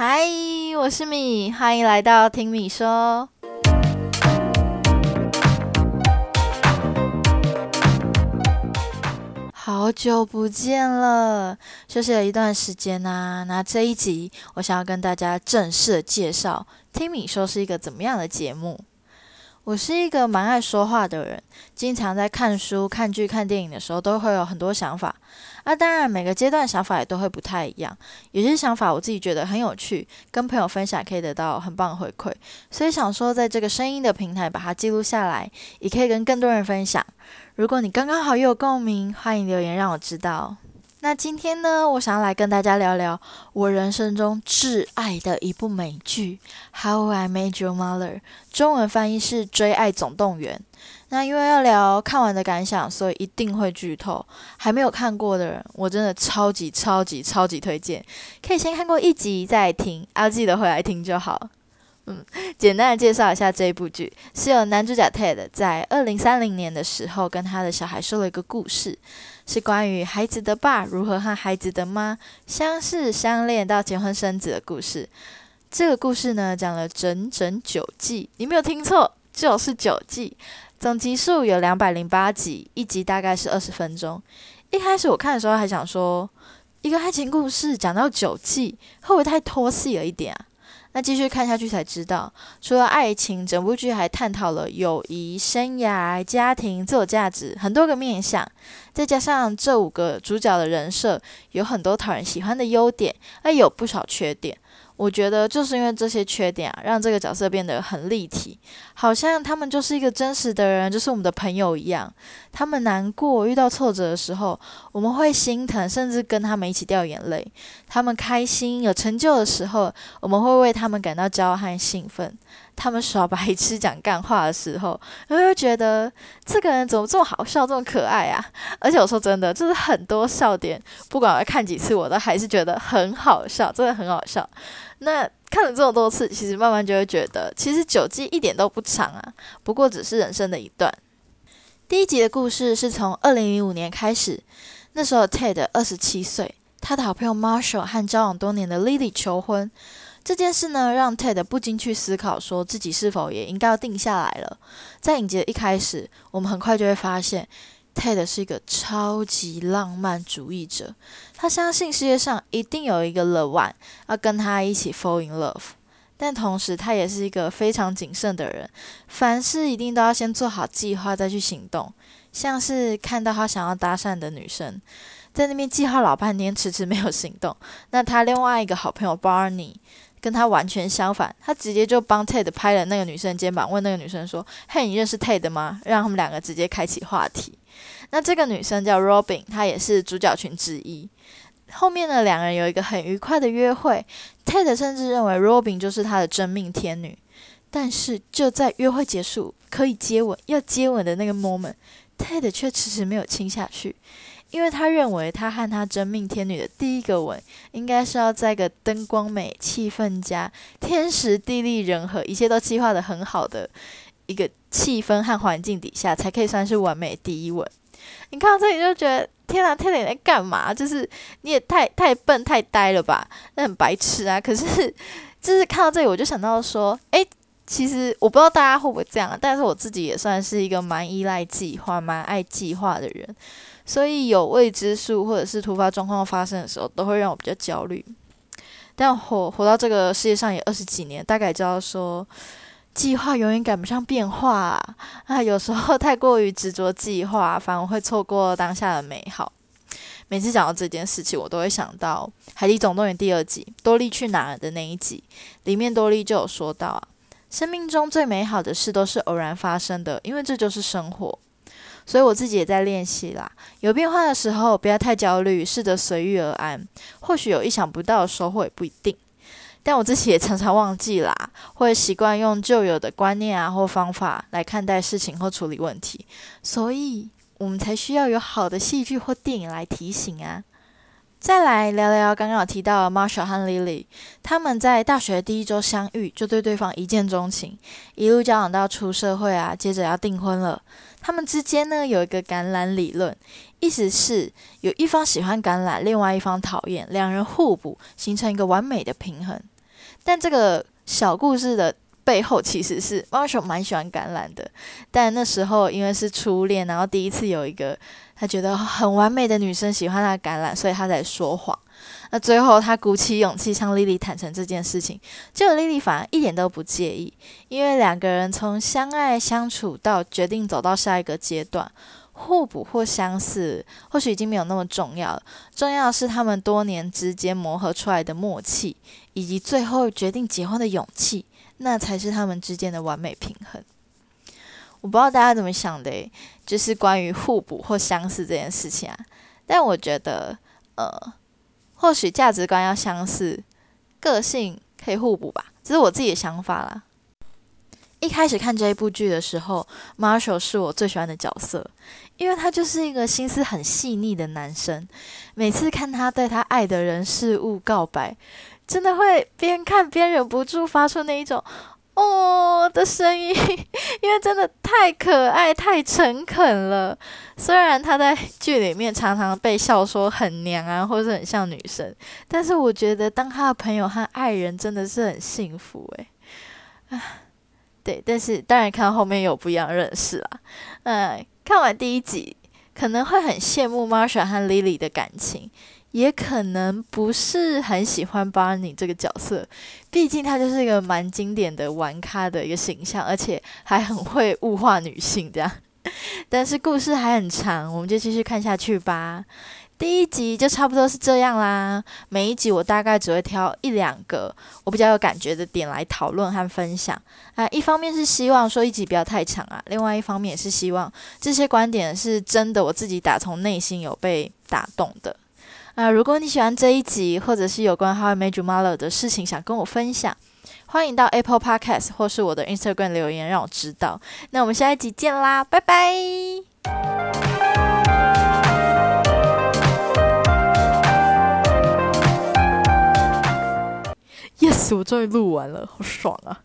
嗨，我是米，欢迎来到听米说。好久不见了，休息了一段时间呐。那这一集，我想要跟大家正式的介绍听米说是一个怎么样的节目。我是一个蛮爱说话的人，经常在看书、看剧、看电影的时候，都会有很多想法。啊，当然每个阶段想法也都会不太一样。有些想法我自己觉得很有趣，跟朋友分享可以得到很棒的回馈，所以想说在这个声音的平台把它记录下来，也可以跟更多人分享。如果你刚刚好又有共鸣，欢迎留言让我知道。那今天呢，我想要来跟大家聊聊我人生中挚爱的一部美剧《How I m a d e Your Mother》，中文翻译是《追爱总动员》。那因为要聊看完的感想，所以一定会剧透。还没有看过的人，我真的超级超级超级推荐，可以先看过一集再听，要记得回来听就好。嗯，简单的介绍一下这一部剧，是由男主角 Ted 在二零三零年的时候跟他的小孩说了一个故事，是关于孩子的爸如何和孩子的妈相识、相恋到结婚生子的故事。这个故事呢，讲了整整九季，你没有听错，就是九季，总集数有两百零八集，一集大概是二十分钟。一开始我看的时候还想说，一个爱情故事讲到九季，会不会太拖戏了一点啊？那继续看下去才知道，除了爱情，整部剧还探讨了友谊、生涯、家庭、自我价值很多个面向。再加上这五个主角的人设有很多讨人喜欢的优点，而有不少缺点。我觉得就是因为这些缺点啊，让这个角色变得很立体，好像他们就是一个真实的人，就是我们的朋友一样。他们难过、遇到挫折的时候，我们会心疼，甚至跟他们一起掉眼泪；他们开心、有成就的时候，我们会为他们感到骄傲和兴奋。他们耍白痴、讲干话的时候，我会觉得这个人怎么这么好笑、这么可爱啊！而且我说真的，就是很多笑点，不管我看几次，我都还是觉得很好笑，真的很好笑。那看了这么多次，其实慢慢就会觉得，其实九季一点都不长啊，不过只是人生的一段。第一集的故事是从二零零五年开始，那时候 Ted 二十七岁，他的好朋友 Marshall 和交往多年的 Lily 求婚。这件事呢，让 Ted 不禁去思考，说自己是否也应该要定下来了。在影集的一开始，我们很快就会发现，Ted 是一个超级浪漫主义者。他相信世界上一定有一个 The One 要跟他一起 fall in love，但同时他也是一个非常谨慎的人，凡事一定都要先做好计划再去行动。像是看到他想要搭讪的女生，在那边计划老半天，迟迟没有行动。那他另外一个好朋友 Barney。跟他完全相反，他直接就帮 Ted 拍了那个女生肩膀，问那个女生说：“嘿，你认识 Ted 吗？”让他们两个直接开启话题。那这个女生叫 Robin，她也是主角群之一。后面呢，两人有一个很愉快的约会，Ted 甚至认为 Robin 就是他的真命天女。但是就在约会结束，可以接吻，要接吻的那个 moment，Ted 却迟迟没有亲下去。因为他认为，他和他真命天女的第一个吻，应该是要在个灯光美、气氛佳、天时地利人和，一切都计划的很好的一个气氛和环境底下，才可以算是完美第一吻。你看到这里就觉得，天啊，天哪，你在干嘛？就是你也太太笨、太呆了吧？那很白痴啊！可是，就是看到这里，我就想到说，诶，其实我不知道大家会不会这样，但是我自己也算是一个蛮依赖计划、蛮爱计划的人。所以有未知数或者是突发状况发生的时候，都会让我比较焦虑。但活活到这个世界上也二十几年，大概知道说，计划永远赶不上变化啊！有时候太过于执着计划，反而会错过当下的美好。每次讲到这件事情，我都会想到《海底总动员》第二集多利去哪儿的那一集，里面多利就有说到啊，生命中最美好的事都是偶然发生的，因为这就是生活。所以我自己也在练习啦。有变化的时候，不要太焦虑，试着随遇而安。或许有意想不到的收获，也不一定。但我自己也常常忘记啦，会习惯用旧有的观念啊或方法来看待事情或处理问题。所以我们才需要有好的戏剧或电影来提醒啊。再来聊聊刚刚有提到的 Marshall 和 Lily，他们在大学第一周相遇就对对方一见钟情，一路交往到出社会啊，接着要订婚了。他们之间呢有一个橄榄理论，意思是有一方喜欢橄榄，另外一方讨厌，两人互补，形成一个完美的平衡。但这个小故事的背后其实是 Marshall 蛮喜欢橄榄的，但那时候因为是初恋，然后第一次有一个他觉得很完美的女生喜欢他橄榄，所以他才说谎。那最后他鼓起勇气向莉莉坦诚这件事情，结果莉莉反而一点都不介意，因为两个人从相爱相处到决定走到下一个阶段。互补或相似，或许已经没有那么重要了。重要的是他们多年之间磨合出来的默契，以及最后决定结婚的勇气，那才是他们之间的完美平衡。我不知道大家怎么想的，就是关于互补或相似这件事情啊。但我觉得，呃，或许价值观要相似，个性可以互补吧，这是我自己的想法啦。一开始看这一部剧的时候，Marshall 是我最喜欢的角色，因为他就是一个心思很细腻的男生。每次看他对他爱的人事物告白，真的会边看边忍不住发出那一种“哦”的声音，因为真的太可爱、太诚恳了。虽然他在剧里面常常被笑说很娘啊，或者很像女生，但是我觉得当他的朋友和爱人真的是很幸福诶。啊。对，但是当然看后面有不一样认识啦。嗯，看完第一集可能会很羡慕 Marsha 和 Lily 的感情，也可能不是很喜欢 Barney 这个角色，毕竟他就是一个蛮经典的玩咖的一个形象，而且还很会物化女性这样。但是故事还很长，我们就继续看下去吧。第一集就差不多是这样啦。每一集我大概只会挑一两个我比较有感觉的点来讨论和分享。啊，一方面是希望说一集不要太长啊，另外一方面也是希望这些观点是真的我自己打从内心有被打动的。啊，如果你喜欢这一集，或者是有关 How I Met Your Mother 的事情想跟我分享，欢迎到 Apple Podcast 或是我的 Instagram 留言让我知道。那我们下一集见啦，拜拜。我终于录完了，好爽啊！